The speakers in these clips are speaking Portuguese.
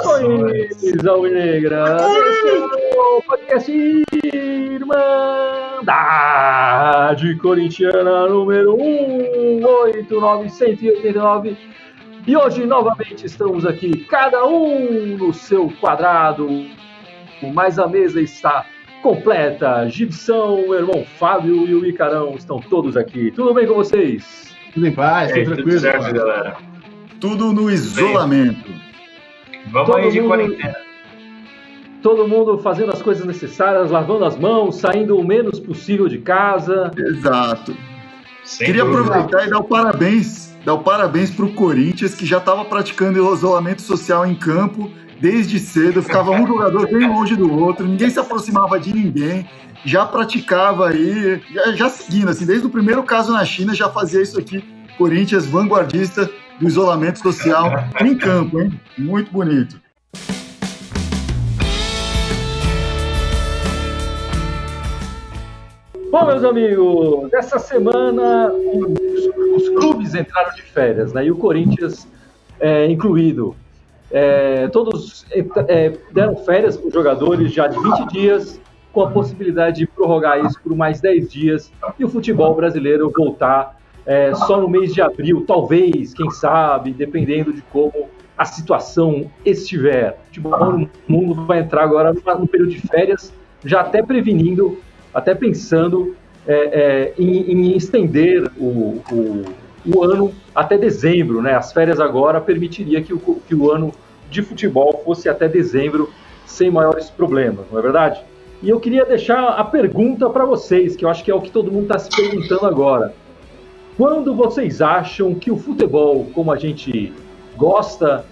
Saudações, Alvinegra! Podcast Irmandade Corintiana número 18989. E hoje, novamente, estamos aqui, cada um no seu quadrado, mas a mesa está completa. Gibson, meu irmão Fábio e o Icarão estão todos aqui. Tudo bem com vocês? Tudo em paz, tudo tranquilo. Tudo certo, galera. Tudo no isolamento. Vamos todo aí de mundo, quarentena. Todo mundo fazendo as coisas necessárias, lavando as mãos, saindo o menos possível de casa. Exato. Sem Queria dúvida. aproveitar e dar o parabéns, dar o parabéns para o Corinthians, que já estava praticando o isolamento social em campo desde cedo, ficava um jogador bem longe do outro, ninguém se aproximava de ninguém, já praticava aí, já, já seguindo, assim, desde o primeiro caso na China já fazia isso aqui. Corinthians vanguardista do isolamento social em campo, hein? Muito bonito. Bom, meus amigos, essa semana os, clubes entraram de férias, né? E o Corinthians é, incluído. É, todos é, deram férias para os jogadores já de 20 dias, com a possibilidade de prorrogar isso por mais 10 dias e o futebol brasileiro voltar é, só no mês de abril, talvez, quem sabe, dependendo de como a situação estiver. O futebol no mundo vai entrar agora no período de férias, já até prevenindo, até pensando é, é, em, em, estender o, o, o, ano até dezembro. Né? As férias agora permitiria que o, que o ano de futebol fosse até dezembro sem maiores problemas, não é verdade? E eu queria deixar a pergunta para vocês, que eu acho que é o que todo mundo está se perguntando agora. Quando vocês acham que o futebol, como a gente gosta,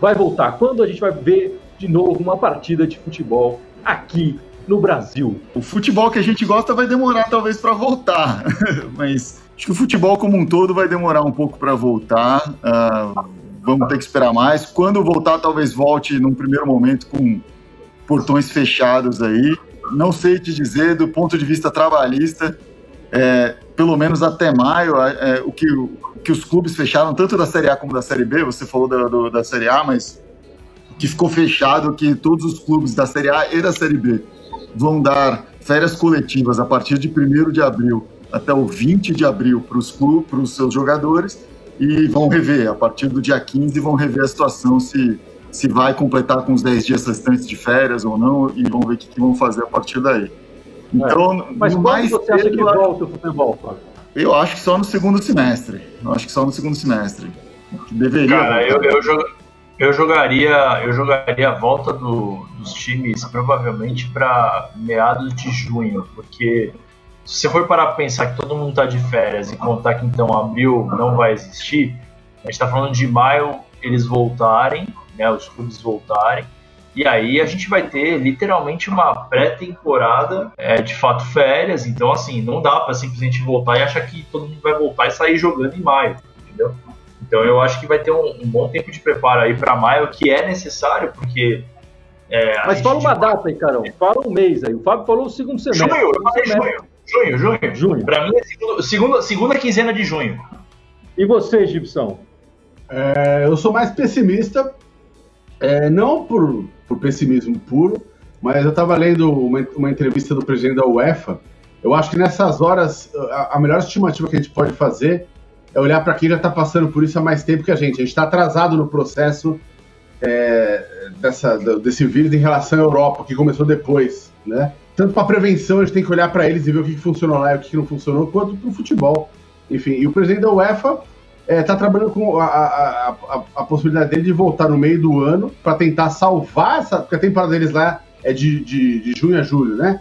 vai voltar? Quando a gente vai ver de novo uma partida de futebol aqui no Brasil? O futebol que a gente gosta vai demorar talvez para voltar, mas acho que o futebol como um todo vai demorar um pouco para voltar. Uh, vamos ter que esperar mais. Quando voltar, talvez volte num primeiro momento com portões fechados aí. Não sei te dizer do ponto de vista trabalhista é, pelo menos até maio, é, o, que, o que os clubes fecharam, tanto da Série A como da Série B, você falou da, do, da Série A, mas que ficou fechado que todos os clubes da Série A e da Série B vão dar férias coletivas a partir de 1 de abril até o 20 de abril para os clubes, para os seus jogadores, e vão rever, a partir do dia 15, vão rever a situação se, se vai completar com os 10 dias restantes de férias ou não, e vão ver o que, que vão fazer a partir daí. Então, é. Mas quando mais você acha que volta o futebol, Fábio? Eu acho que só no segundo semestre. Eu acho que só no segundo semestre. Deveria. Cara, eu, eu, eu, jogaria, eu jogaria a volta do, dos times provavelmente para meados de junho, porque se você for parar para pensar que todo mundo está de férias e contar que então abril não vai existir, a gente está falando de maio eles voltarem, né, os clubes voltarem, e aí a gente vai ter literalmente uma pré-temporada é, de fato férias. Então, assim, não dá para simplesmente voltar e achar que todo mundo vai voltar e sair jogando em maio, entendeu? Então eu acho que vai ter um, um bom tempo de preparo aí para maio, que é necessário, porque. É, Mas fala uma data aí, Carol. Fala um mês aí. O Fábio falou o segundo semestre. Junho, eu falei junho. Junho, junho. junho. Para mim é segundo, segunda, segunda quinzena de junho. E você, Gibson? É, eu sou mais pessimista, é, não por por pessimismo puro, mas eu estava lendo uma, uma, entrevista do presidente da UEFA. Eu acho que nessas horas, a, a melhor estimativa que a gente pode fazer é olhar para quem já está passando por isso há mais tempo que a gente. A gente está atrasado no processo é, dessa, desse vírus em relação à Europa, que começou depois, né? Tanto para prevenção, a gente tem que olhar para eles e ver o que funcionou lá e o que não funcionou, quanto para o futebol. Enfim, e o presidente da UEFA é, tá trabalhando com a, a, a, a, possibilidade dele de voltar no meio do ano para tentar salvar essa. Porque a temporada deles lá é de, de, de junho a julho, né?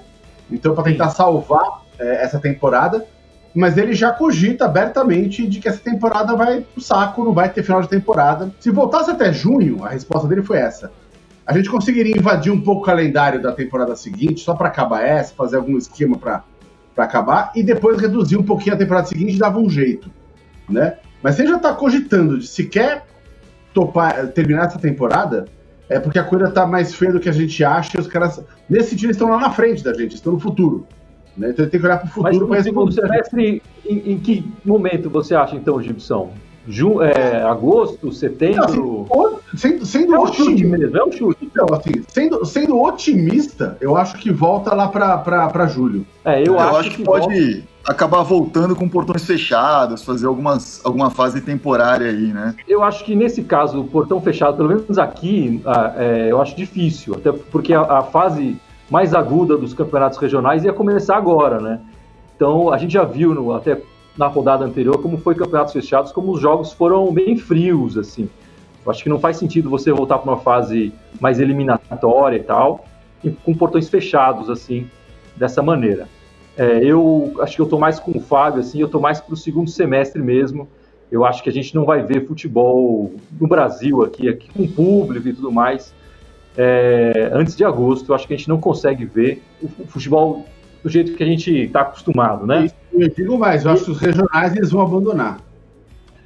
Então, para tentar salvar é, essa temporada. Mas ele já cogita abertamente de que essa temporada vai pro saco, não vai ter final de temporada. Se voltasse até junho, a resposta dele foi essa. A gente conseguiria invadir um pouco o calendário da temporada seguinte, só para acabar essa, fazer algum esquema para acabar, e depois reduzir um pouquinho a temporada seguinte e dava um jeito, né? Mas você já está cogitando de se quer topar, terminar essa temporada, é porque a coisa está mais feia do que a gente acha e os caras, nesse sentido, estão lá na frente da gente, estão no futuro. Né? Então tem que olhar para o futuro para segundo semestre, em, em, que momento você acha, então, Gibson? Ju, é, agosto, setembro. Não, assim, sendo, sendo é um chute mesmo, é um chute. Então, assim, sendo, sendo otimista, eu acho que volta lá para julho. É, eu, eu acho, acho, que, que pode volta... acabar voltando com portões fechados, fazer algumas, alguma fase temporária aí, né? Eu acho que nesse caso, o portão fechado, pelo menos aqui, é, eu acho difícil, até porque a, a fase mais aguda dos campeonatos regionais ia começar agora, né? Então a gente já viu no, até na rodada anterior como foi campeonatos fechados, como os jogos foram bem frios, assim. Eu acho que não faz sentido você voltar para uma fase mais eliminatória e tal, e com portões fechados, assim, dessa maneira. É, eu acho que eu estou mais com o Fábio, assim, eu estou mais para o segundo semestre mesmo. Eu acho que a gente não vai ver futebol no Brasil aqui, aqui com público e tudo mais, é, antes de agosto. Eu acho que a gente não consegue ver o futebol do jeito que a gente está acostumado, né? Eu digo mais, eu acho que os regionais eles vão abandonar.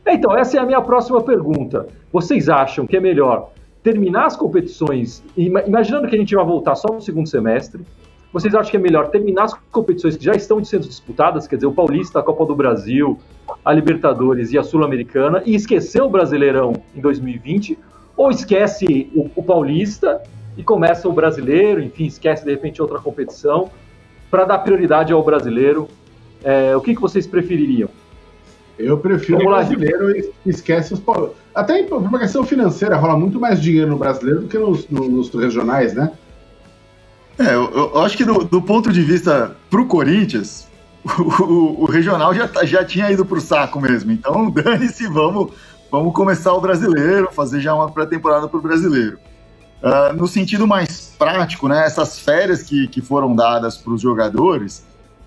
É, então, essa é a minha próxima pergunta. Vocês acham que é melhor terminar as competições, imaginando que a gente vai voltar só no segundo semestre, vocês acham que é melhor terminar as competições que já estão sendo disputadas, quer dizer, o Paulista, a Copa do Brasil, a Libertadores e a Sul-Americana, e esquecer o Brasileirão em 2020, ou esquece o, o Paulista e começa o Brasileiro, enfim, esquece de repente outra competição, para dar prioridade ao brasileiro. É, o que, que vocês prefeririam? Eu prefiro o brasileiro e esquece os Até por uma questão financeira, rola muito mais dinheiro no brasileiro do que nos, nos regionais, né? É, eu, eu, acho que do, do ponto de vista pro Corinthians, o, o, o, regional já, tá, já tinha ido pro saco mesmo. Então, dane-se, vamos, vamos começar o brasileiro, fazer já uma pré-temporada pro brasileiro. Uh, no sentido mais prático, né, essas férias que, que foram dadas para os jogadores,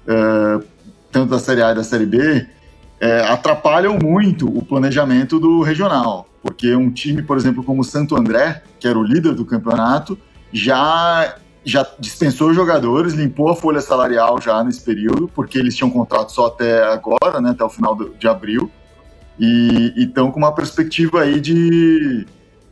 uh, tanto da Série A e da Série B, uh, atrapalham muito o planejamento do regional, porque um time, por exemplo, como o Santo André, que era o líder do campeonato, já já dispensou jogadores, limpou a folha salarial já nesse período, porque eles tinham contrato só até agora, né, até o final de abril, e estão com uma perspectiva aí de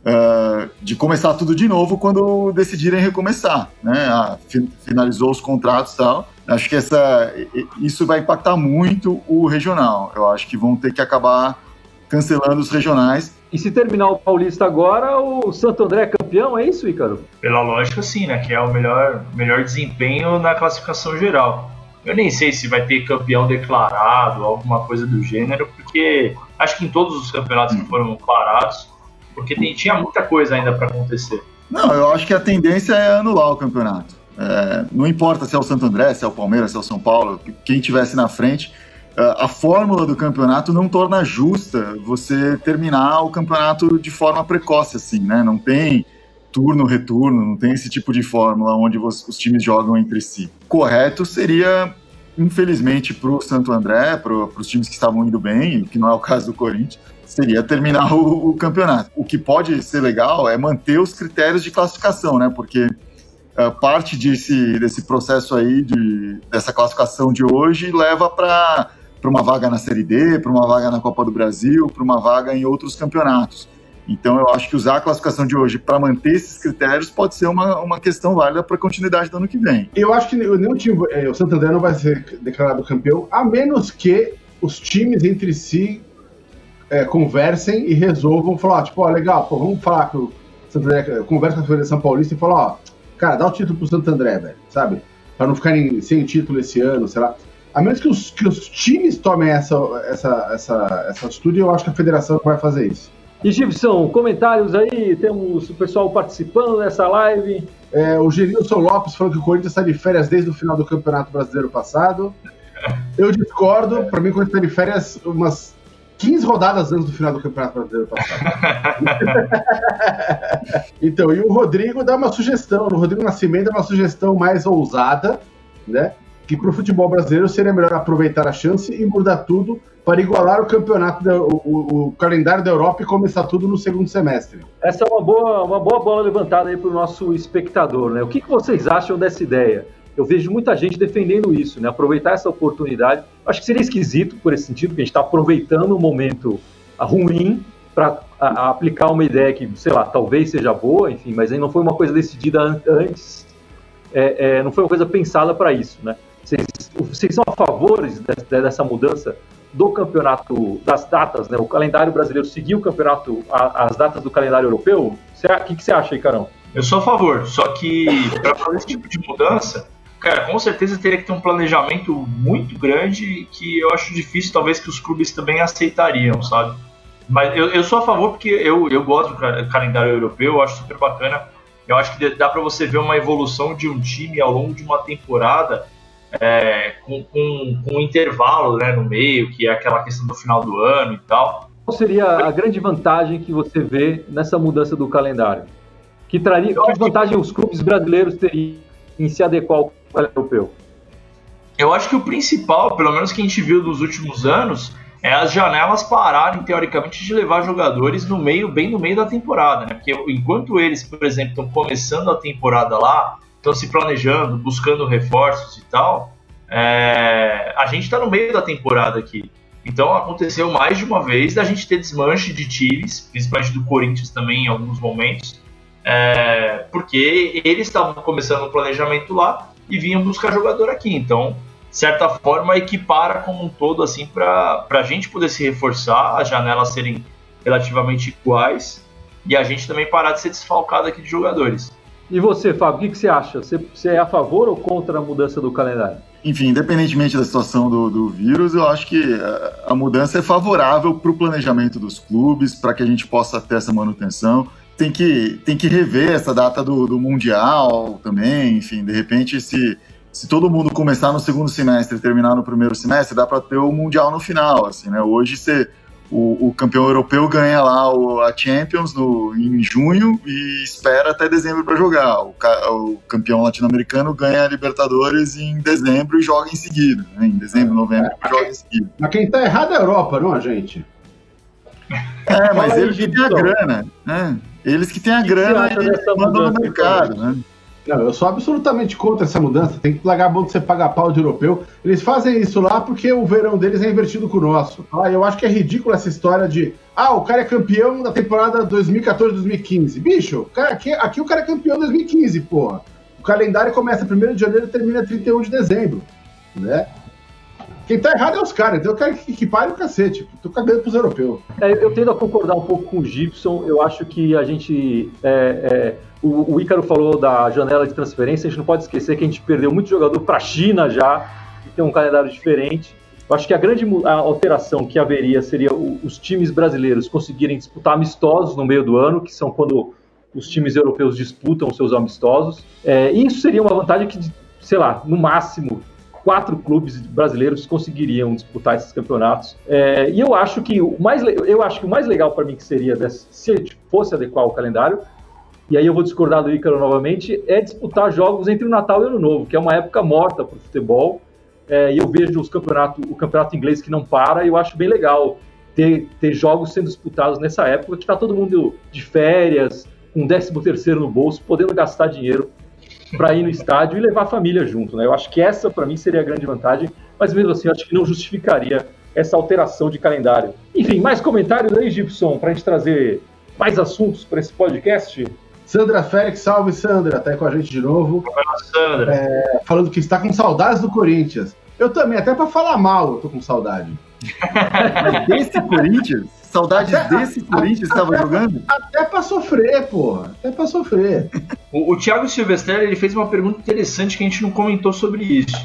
uh, de começar tudo de novo quando decidirem recomeçar, né? Ah, finalizou os contratos e tal. Acho que essa, isso vai impactar muito o regional. Eu acho que vão ter que acabar cancelando os regionais. E se terminar o Paulista agora, o Santo André é campeão, é isso, Ícaro? Pela lógica, sim, né? Que é o melhor, melhor desempenho na classificação geral. Eu nem sei se vai ter campeão declarado, alguma coisa do gênero, porque acho que em todos os campeonatos que hum. foram declarados, porque tem, tinha muita coisa ainda para acontecer. Não, eu acho que a tendência é anular o campeonato. É, não importa se é o Santo André, se é o Palmeiras, se é o São Paulo, quem tivesse na frente, a fórmula do campeonato não torna justa você terminar o campeonato de forma precoce, assim, né? Não tem turno, retorno, não tem esse tipo de fórmula onde os, os times jogam entre si. Correto seria, infelizmente, para o Santo André, para os times que estavam indo bem, que não é o caso do Corinthians, seria terminar o, o, campeonato. O que pode ser legal é manter os critérios de classificação, né? Porque uh, parte desse, desse processo aí, de, dessa classificação de hoje, leva para uma vaga na Série D, para uma vaga na Copa do Brasil, para uma vaga em outros campeonatos. Então, eu acho que usar a classificação de hoje para manter esses critérios pode ser uma, uma questão válida para a continuidade do ano que vem. Eu acho que nenhum time, é, o Santander não vai ser declarado campeão, a menos que os times entre si é, conversem e resolvam falar, tipo, ó, legal, pô, vamos falar que o Santo André, conversa com a Federação Paulista e fala, ó, cara, dá o título pro Santo André, velho, sabe? Pra não ficarem sem título esse ano, sei lá. A menos que os, que os times tomem essa, essa, essa, essa atitude, eu acho que a federação vai fazer isso. E Gibson, comentários aí, temos o pessoal participando dessa live. É, o Genilson Lopes falou que o Corinthians está de férias desde o final do Campeonato Brasileiro passado. Eu discordo, para mim o Corinthians está de férias umas 15 rodadas antes do final do Campeonato Brasileiro passado. então, e o Rodrigo dá uma sugestão, o Rodrigo Nascimento dá uma sugestão mais ousada, né? Que para o futebol brasileiro seria melhor aproveitar a chance e mudar tudo para igualar o campeonato, da, o, o, calendário da Europa e começar tudo no segundo semestre. Essa é uma boa, uma boa bola levantada aí para o nosso espectador, né? O que, que vocês acham dessa ideia? eu vejo muita gente defendendo isso, né? Aproveitar essa oportunidade. Acho que seria esquisito por esse sentido, porque a gente está aproveitando um momento ruim para aplicar uma ideia que, sei lá, talvez seja boa, enfim, mas aí não foi uma coisa decidida antes, é, é, não foi uma coisa pensada para isso, né? Vocês, vocês, são a favor dessa mudança do campeonato, das datas, né? O calendário brasileiro seguir o campeonato, a, as datas do calendário europeu? O que, que você acha aí, Carão? Eu sou a favor, só que para fazer esse tipo de mudança, cara, com certeza teria que ter um planejamento muito grande que eu acho difícil, talvez, que os clubes também aceitariam, sabe? Mas eu, eu sou a favor porque eu, eu gosto do calendário europeu, eu acho super bacana. Eu acho que dá para você ver uma evolução de um time ao longo de uma temporada é, com, com, com, um intervalo né, no meio, que é aquela questão do final do ano e tal. Qual seria a grande vantagem que você vê nessa mudança do calendário? Que traria, que vantagem os clubes brasileiros teriam em se adequar ao calendário europeu? Eu acho que o principal, pelo menos que a gente viu nos últimos anos, é as janelas pararem, teoricamente, de levar jogadores no meio, bem no meio da temporada, né? Porque enquanto eles, por exemplo, estão começando a temporada lá, estão se planejando, buscando reforços e tal, é... a gente está no meio da temporada aqui. Então aconteceu mais de uma vez da gente ter desmanche de times, principalmente do Corinthians também em alguns momentos, é... porque eles estavam começando o planejamento lá e vinham buscar jogador aqui. Então certa forma, equipara como um todo, assim, para a gente poder se reforçar, as janelas serem relativamente iguais e a gente também parar de ser desfalcado aqui de jogadores. E você, Fábio, o que, que você acha? Você, você, é a favor ou contra a mudança do calendário? Enfim, independentemente da situação do, do vírus, eu acho que a, a mudança é favorável para o planejamento dos clubes, para que a gente possa ter essa manutenção. Tem que, tem que rever essa data do, do Mundial também, enfim, de repente, se se todo mundo começar no segundo semestre e terminar no primeiro semestre, dá para ter o Mundial no final, assim, né? Hoje você, o, o campeão europeu ganha lá o, a Champions no, em junho e espera até dezembro para jogar. O, o campeão latino-americano ganha a Libertadores em dezembro e joga em seguida, né? Em dezembro, novembro, é, joga em seguida. Mas quem tá errado é a Europa, não a gente. É, mas eles que têm a grana, né? Eles que têm a grana e mandam no mercado, né? Não, eu sou absolutamente contra essa mudança. Tem que largar a mão de você pagar pau de europeu. Eles fazem isso lá porque o verão deles é invertido com o nosso. Ah, eu acho que é ridículo essa história de ah, o cara é campeão da temporada 2014-2015. Bicho, cara, aqui, aqui o cara é campeão 2015, porra. O calendário começa 1 de janeiro e termina 31 de dezembro, né? Quem tá errado é os caras, então eu quero que, pare o cacete. Tô cagando pros europeus. É, eu tendo a concordar um pouco com o Gibson. Eu acho que a gente. É, é, o, o Ícaro falou da janela de transferência. A gente não pode esquecer que a gente perdeu muito jogador para a China já, que tem um calendário diferente. Eu acho que a grande a alteração que haveria seria os times brasileiros conseguirem disputar amistosos no meio do ano, que são quando os times europeus disputam seus amistosos. É, e isso seria uma vantagem que, sei lá, no máximo quatro clubes brasileiros conseguiriam disputar esses campeonatos. É, e eu acho que o mais, eu acho que o mais legal para mim que seria se fosse adequar o calendário, e aí eu vou discordar do Ícaro novamente, é disputar jogos entre o Natal e o Ano Novo, que é uma época morta para o futebol. É, eu vejo os campeonato, o campeonato inglês que não para, e eu acho bem legal ter, ter jogos sendo disputados nessa época, que está todo mundo de férias, com um 13 terceiro no bolso, podendo gastar dinheiro para ir no estádio e levar a família junto. Né? Eu acho que essa, para mim, seria a grande vantagem, mas mesmo assim, eu acho que não justificaria essa alteração de calendário. Enfim, mais comentários aí, Gibson, para a gente trazer mais assuntos para esse podcast? Sandra Félix, salve Sandra, está aí com a gente de novo. Olá, Sandra. É, falando que está com saudades do Corinthians. Eu também, até para falar mal, eu tô com saudade. Desse Corinthians? Saudades até, desse Corinthians que estava jogando? Até para sofrer, porra. Até para sofrer. O, o Thiago Silvestre ele fez uma pergunta interessante que a gente não comentou sobre isso.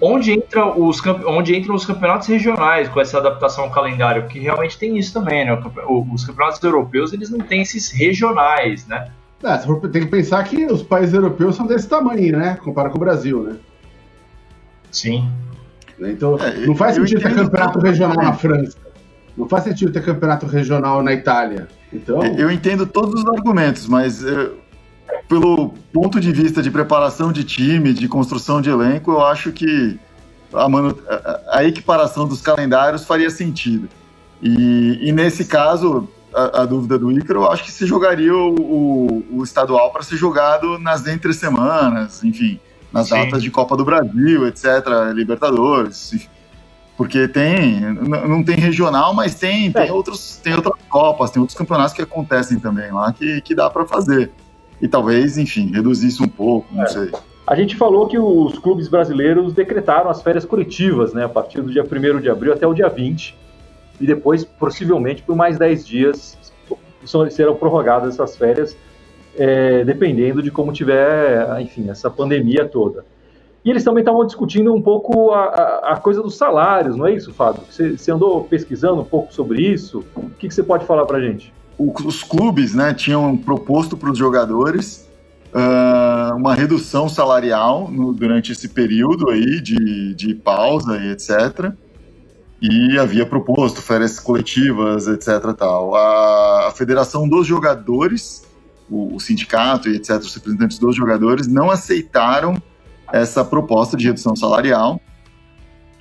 Onde, entra os, onde entram os campeonatos regionais com essa adaptação ao calendário? Porque realmente tem isso também, né? Os campeonatos europeus eles não têm esses regionais, né? Ah, tem que pensar que os países europeus são desse tamanho, né? Comparado com o Brasil, né? Sim. Então, é, não faz sentido ter campeonato regional na França. Não faz sentido ter campeonato regional na Itália. Então... Eu entendo todos os argumentos, mas é, pelo ponto de vista de preparação de time, de construção de elenco, eu acho que a, manu... a equiparação dos calendários faria sentido. E, e nesse caso, a, a, dúvida do Ícaro, eu acho que se jogaria o, o, o estadual para ser jogado nas entre semanas, enfim, nas Sim. datas de Copa do Brasil, etc., Libertadores, enfim porque tem, não tem regional, mas tem, tem, é. outros, tem outras Copas, tem outros campeonatos que acontecem também lá que, que dá para fazer. E talvez, enfim, reduzir isso um pouco, não é. sei. A gente falou que os clubes brasileiros decretaram as férias coletivas, né, a partir do dia 1 de abril até o dia 20, e depois, possivelmente, por mais 10 dias serão prorrogadas essas férias, é, dependendo de como tiver, enfim, essa pandemia toda. E eles também estavam discutindo um pouco a, a, a, coisa dos salários, não é isso, Fábio? Você, você andou pesquisando um pouco sobre isso? O que, que você pode falar para a gente? Os clubes né, tinham proposto para os jogadores uh, uma redução salarial no, durante esse período aí de, de pausa e etc. E havia proposto férias coletivas, etc. Tal. A, a Federação dos Jogadores, o, o sindicato e etc., os representantes dos jogadores, não aceitaram essa proposta de redução salarial.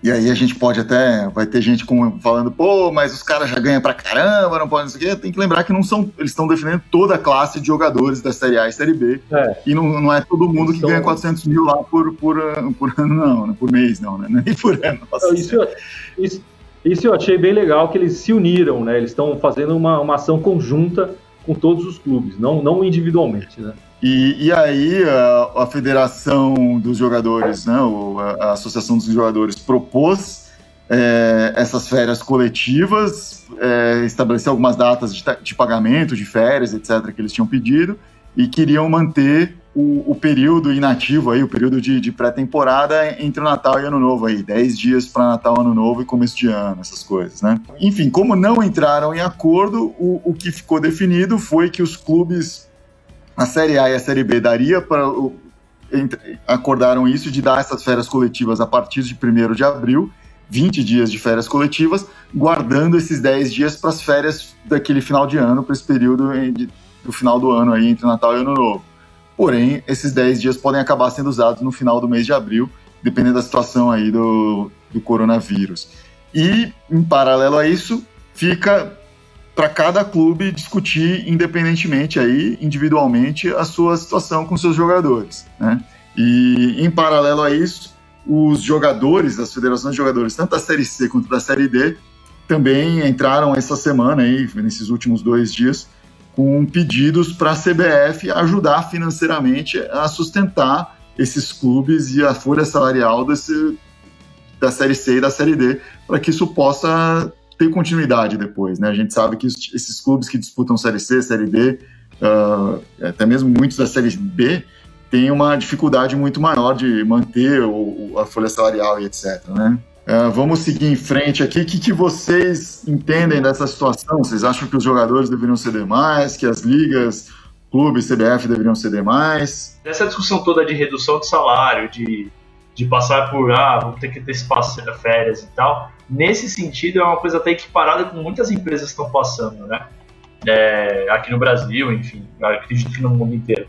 E aí a gente pode até, vai ter gente com, falando, pô, mas os caras já ganham pra caramba, não podem, não sei o quê. Tem que lembrar que não são, eles estão defendendo toda a classe de jogadores da Série A e Série B. É. E não, não é todo mundo que então, ganha 400 mil lá por, por, por ano, não, né? por mês, não, né? Nem por ano. Nossa, isso, isso, isso eu achei bem legal, que eles se uniram, né? Eles estão fazendo uma, uma ação conjunta com todos os clubes, não, não individualmente, né? E, e aí a, a, Federação dos Jogadores, né, a, a Associação dos Jogadores propôs é, essas férias coletivas, é, estabeleceu algumas datas de, de, pagamento de férias, etc., que eles tinham pedido, e queriam manter o, o período inativo aí, o período de, de pré-temporada entre o Natal e Ano Novo aí, 10 dias para Natal, Ano Novo e começo de ano, essas coisas, né? Enfim, como não entraram em acordo, o, o que ficou definido foi que os clubes a Série A e a Série B daria para. Acordaram isso de dar essas férias coletivas a partir de 1 de abril, 20 dias de férias coletivas, guardando esses 10 dias para as férias daquele final de ano, para esse período de, do final do ano aí, entre Natal e Ano Novo. Porém, esses 10 dias podem acabar sendo usados no final do mês de abril, dependendo da situação aí do, do coronavírus. E, em paralelo a isso, fica para cada clube discutir independentemente aí, individualmente, a sua situação com seus jogadores, né? E em paralelo a isso, os jogadores das federações de jogadores, tanto da Série C quanto da Série D, também entraram essa semana aí, nesses últimos dois dias, com pedidos para a CBF ajudar financeiramente a sustentar esses clubes e a folha salarial desse, da Série C e da Série D, para que isso possa ter continuidade depois, né? A gente sabe que esses clubes que disputam Série C, Série D, uh, até mesmo muitos da Série B, têm uma dificuldade muito maior de manter o, a folha salarial e etc, né? Uh, vamos seguir em frente aqui. O que, que, vocês entendem dessa situação? Vocês acham que os jogadores deveriam ceder mais, que as ligas, clubes, CBF deveriam ceder mais? Nessa discussão toda de redução de salário, de, de passar por, ah, vamos ter que de férias e tal, nesse sentido, é uma coisa até equiparada com muitas empresas estão passando, né? É, aqui no Brasil, enfim, acredito que no mundo inteiro.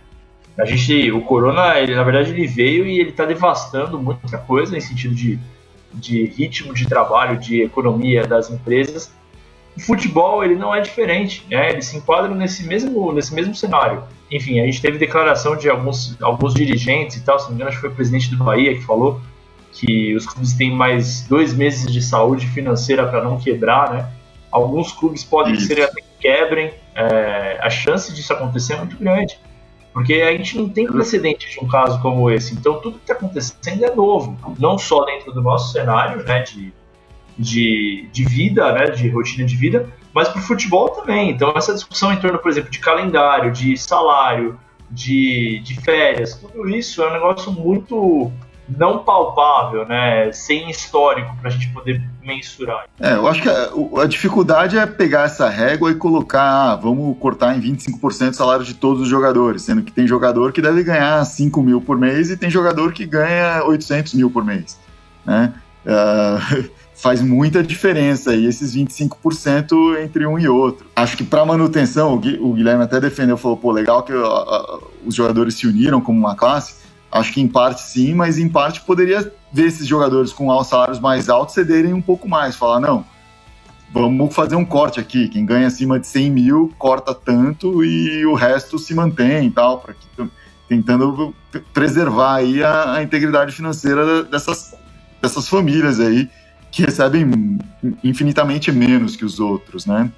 A gente, o corona, ele, na verdade, ele veio e ele está devastando muita coisa em sentido de, de ritmo de trabalho, de economia das empresas. O futebol, ele não é diferente, né? Ele se enquadra nesse mesmo, nesse mesmo cenário. Enfim, a gente teve declaração de alguns, alguns dirigentes e tal, se não me engano, acho que foi o presidente do Bahia que falou que os clubes têm mais dois meses de saúde financeira para não quebrar, né? Alguns clubes podem Isso. ser até que quebrem, é, a chance disso acontecer é muito grande, porque a gente não tem precedente de um caso como esse. Então tudo que está acontecendo é novo, não só dentro do nosso cenário, né, de, de, de vida, né, de rotina de vida, mas para o futebol também. Então essa discussão em torno, por exemplo, de calendário, de salário, de, de férias, tudo isso é um negócio muito não palpável, né? Sem histórico para a gente poder mensurar. É, eu acho que a, a, dificuldade é pegar essa régua e colocar, ah, vamos cortar em 25% o salário de todos os jogadores, sendo que tem jogador que deve ganhar 5 mil por mês e tem jogador que ganha 800 mil por mês, né? Uh, faz muita diferença aí esses 25% entre um e outro. Acho que para manutenção, o Guilherme até defendeu, falou, pô, legal que os jogadores se uniram como uma classe, Acho que em parte sim, mas em parte poderia ver esses jogadores com salários mais altos cederem um pouco mais, falar, não, vamos fazer um corte aqui, quem ganha acima de 100 mil corta tanto e o resto se mantém e tal, que, tentando preservar aí a, a integridade financeira dessas, dessas famílias aí, que recebem infinitamente menos que os outros, né?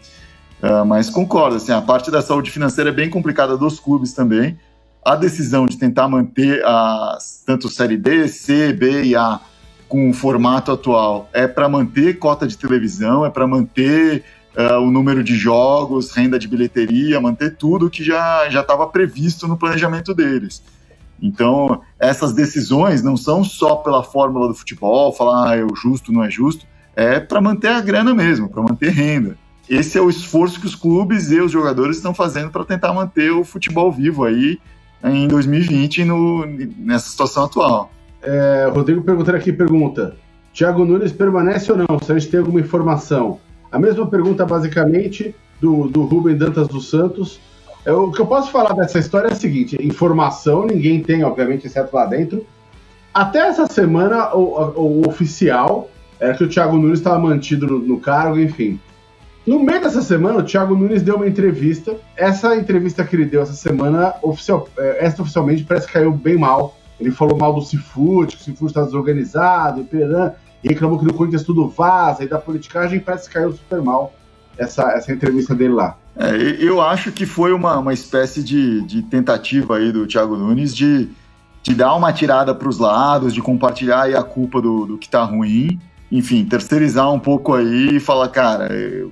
Uh, mas concordo, assim, a parte da saúde financeira é bem complicada dos clubes também, a decisão de tentar manter as, tanto Série D, C, B e A com o formato atual é para manter cota de televisão, é para manter uh, o número de jogos, renda de bilheteria, manter tudo que já estava previsto no planejamento deles. Então, essas decisões não são só pela fórmula do futebol, falar ah, é justo, não é justo, é para manter a grana mesmo, para manter renda. Esse é o esforço que os clubes e os jogadores estão fazendo para tentar manter o futebol vivo aí em 2020 no, nessa situação atual. É, Rodrigo perguntando aqui, pergunta, Thiago Nunes permanece ou não? Se a gente tem alguma informação. A mesma pergunta, basicamente, do, do Rubem Dantas dos Santos. É, o que eu posso falar dessa história é o seguinte: informação ninguém tem, obviamente, exceto lá dentro. Até essa semana, o, o oficial era que o Thiago Nunes estava mantido no, no, cargo, enfim. No meio dessa semana, o Thiago Nunes deu uma entrevista. Essa entrevista que ele deu essa semana, oficial, é, extraoficialmente, parece que caiu bem mal. Ele falou mal do Cifute, que o Cifute está desorganizado, e, e reclamou que no Corinthians tudo vaza, e da politicagem parece que caiu super mal essa, essa entrevista dele lá. É, eu acho que foi uma, uma espécie de, de tentativa aí do Thiago Nunes de, de dar uma tirada para os lados, de compartilhar a culpa do, do que está ruim enfim, terceirizar um pouco aí e falar, cara,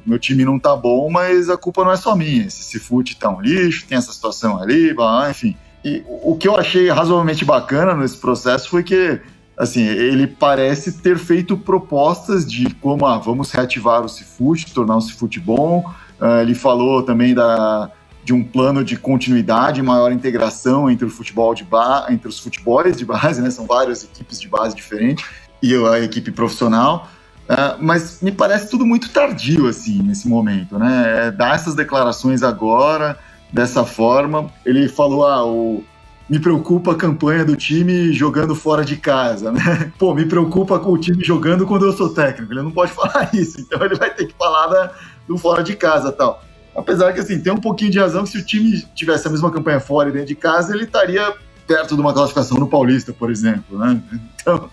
meu time não tá bom, mas a culpa não é só minha. Esse fute tá um lixo, tem essa situação ali, enfim. E o que eu achei razoavelmente bacana nesse processo foi que, assim, ele parece ter feito propostas de como, ah, vamos reativar o Cifute, tornar o Cifute bom. Uh, ele falou também da, de um plano de continuidade, maior integração entre o futebol de ba entre os futebols de base, né? São várias equipes de base diferentes e a equipe profissional. Uh, mas me parece tudo muito tardio, assim, nesse momento, né? É, dar essas declarações agora, dessa forma. Ele falou, ah, o, me preocupa a campanha do time jogando fora de casa, né? Pô, me preocupa com o time jogando quando eu sou técnico. Ele não pode falar isso, então ele vai ter que falar da, do fora de casa tal. Apesar que, assim, tem um pouquinho de razão que se o time tivesse a mesma campanha fora e dentro de casa, ele estaria perto de uma classificação no Paulista, por exemplo, né? Então,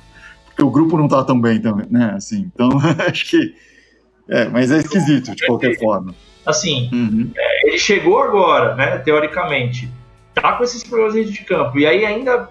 porque o grupo não tá tão bem também, né? Assim, então acho que. É, mas é esquisito, de qualquer forma. Assim, uhum. é, ele chegou agora, né? Teoricamente, tá com esses problemas dentro de campo, e aí ainda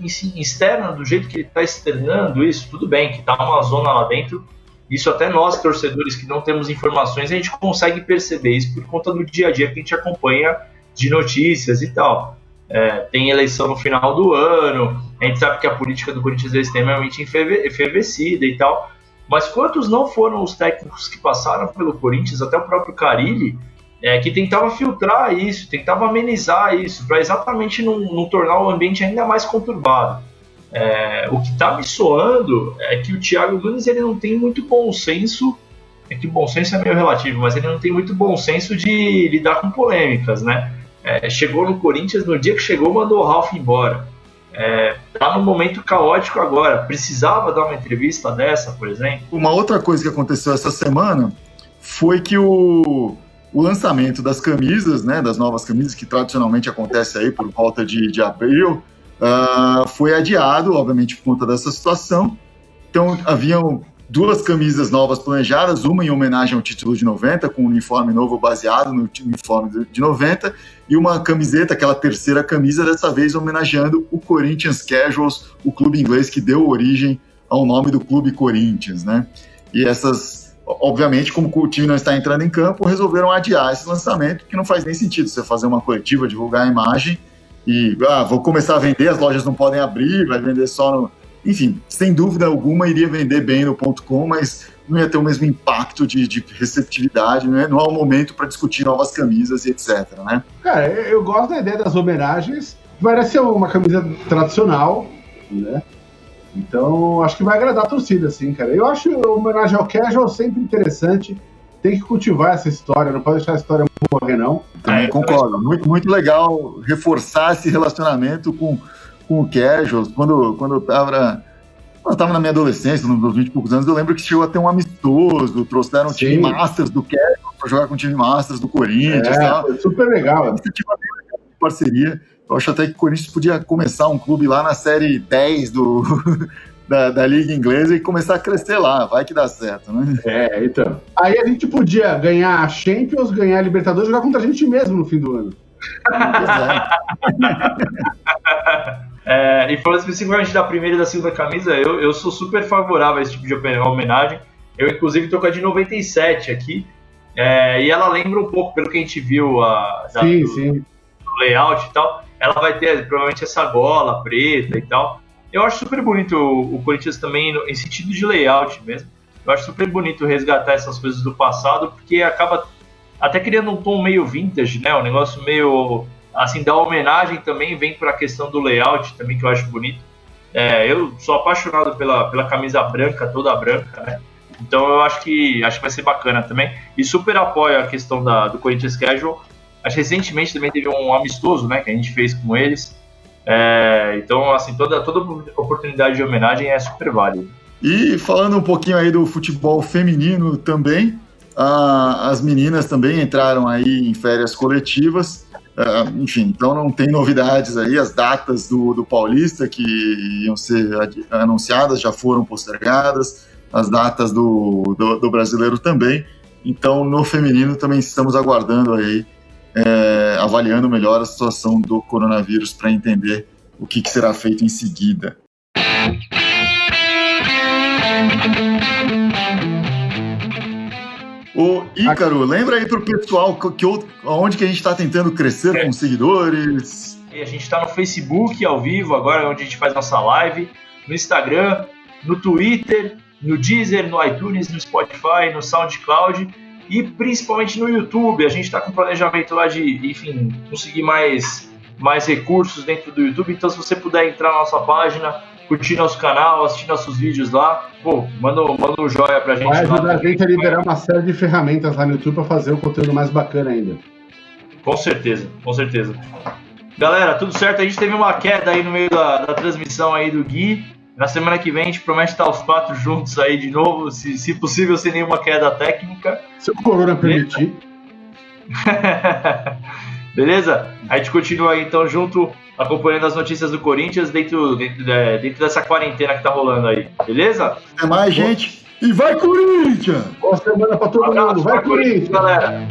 externa do jeito que ele tá externando isso, tudo bem, que tá uma zona lá dentro. Isso até nós, torcedores que não temos informações, a gente consegue perceber isso por conta do dia a dia que a gente acompanha de notícias e tal. É, tem eleição no final do ano, a gente sabe que a política do Corinthians é extremamente efervescida e tal, mas quantos não foram os técnicos que passaram pelo Corinthians, até o próprio Carilli, é, que tentava filtrar isso, tentava amenizar isso, para exatamente não, não, tornar o ambiente ainda mais conturbado. É, o que está me soando é que o Thiago Nunes ele não tem muito bom senso, é que bom senso é meio relativo, mas ele não tem muito bom senso de lidar com polêmicas, né? É, chegou no Corinthians, no dia que chegou, mandou o Ralf embora. É, tá num momento caótico agora. Precisava dar uma entrevista dessa, por exemplo? Uma outra coisa que aconteceu essa semana foi que o, o lançamento das camisas, né, das novas camisas, que tradicionalmente acontece aí por volta de, de abril, uh, foi adiado, obviamente, por conta dessa situação. Então, haviam duas camisas novas planejadas, uma em homenagem ao título de 90, com um uniforme novo baseado no uniforme de 90, e uma camiseta, aquela terceira camisa, dessa vez homenageando o Corinthians Casuals, o clube inglês que deu origem ao nome do clube Corinthians, né? E essas, obviamente, como o time não está entrando em campo, resolveram adiar esse lançamento, que não faz nem sentido você fazer uma coletiva, divulgar a imagem e, ah, vou começar a vender, as lojas não podem abrir, vai vender só no enfim, sem dúvida alguma iria vender bem no ponto .com, mas não ia ter o mesmo impacto de, de receptividade, né? não é o momento para discutir novas camisas e etc, né? Cara, eu gosto da ideia das homenagens, parece ser uma camisa tradicional, né? Então, acho que vai agradar a torcida, assim, cara. Eu acho a homenagem ao casual sempre interessante, tem que cultivar essa história, não pode deixar a história morrer, não. Também concordo. Muito, muito legal reforçar esse relacionamento com com o Casuals, quando, quando eu tava. Quando eu tava na minha adolescência, nos 20 e poucos anos, eu lembro que chegou a ter um amistoso, trouxeram o time Masters do Casuals para jogar com o time Masters do Corinthians. É, foi super legal. Iniciativa de parceria. Eu acho até que o Corinthians podia começar um clube lá na série 10 do, da, da, Liga Inglesa e começar a crescer lá. Vai que dá certo, né? É, então. Aí a gente podia ganhar a Champions, ganhar a Libertadores e jogar contra a gente mesmo no fim do ano. é, e falando especificamente da primeira e da segunda camisa, eu, eu sou super favorável a esse tipo de homenagem. Eu, inclusive, tô com a de 97 aqui. É, e ela lembra um pouco, pelo que a gente viu, a, da, sim, do, sim. do layout e tal. Ela vai ter provavelmente essa gola preta e tal. Eu acho super bonito o, o Corinthians também, em sentido de layout mesmo. Eu acho super bonito resgatar essas coisas do passado, porque acaba até criando um tom meio vintage, né? Um negócio meio assim, da homenagem também vem para a questão do layout também que eu acho bonito. É, eu sou apaixonado pela, pela camisa branca, toda branca, né? Então eu acho que acho que vai ser bacana também. E super apoio a questão da, do Corinthians Casual. Acho que recentemente também teve um amistoso, né, que a gente fez com eles. É, então, assim, toda, toda oportunidade de homenagem é super válida. E falando um pouquinho aí do futebol feminino também, as meninas também entraram aí em férias coletivas. Uh, enfim, então não tem novidades aí. As datas do, do Paulista que iam ser anunciadas já foram postergadas as datas do, do, do brasileiro também. Então, no feminino também estamos aguardando aí, é, avaliando melhor a situação do coronavírus para entender o que, que será feito em seguida. O Ícaro, lembra aí para o pessoal que, que, onde que a gente está tentando crescer é. com seguidores? A gente está no Facebook ao vivo, agora onde a gente faz nossa live, no Instagram, no Twitter, no Deezer, no iTunes, no Spotify, no SoundCloud e principalmente no YouTube. A gente está com planejamento lá de, enfim, conseguir mais, mais recursos dentro do YouTube. Então, se você puder entrar na nossa página, curtir nosso canal, assistir nossos vídeos lá, pô, manda, manda um joia pra gente. Vai ajudar a gente a liberar uma série de ferramentas lá no YouTube para fazer o conteúdo mais bacana ainda. Com certeza, com certeza. Galera, tudo certo? A gente teve uma queda aí no meio da, da transmissão aí do Gui. Na semana que vem a gente promete estar os quatro juntos aí de novo, se, se possível sem nenhuma queda técnica. Se o Corona permitir. Beleza? A gente continua aí então junto, acompanhando as notícias do Corinthians dentro, dentro, dentro dessa quarentena que tá rolando aí. Beleza? Até mais, gente. E vai, Corinthians! Boa semana pra todo mundo. Vai, Corinthians, galera!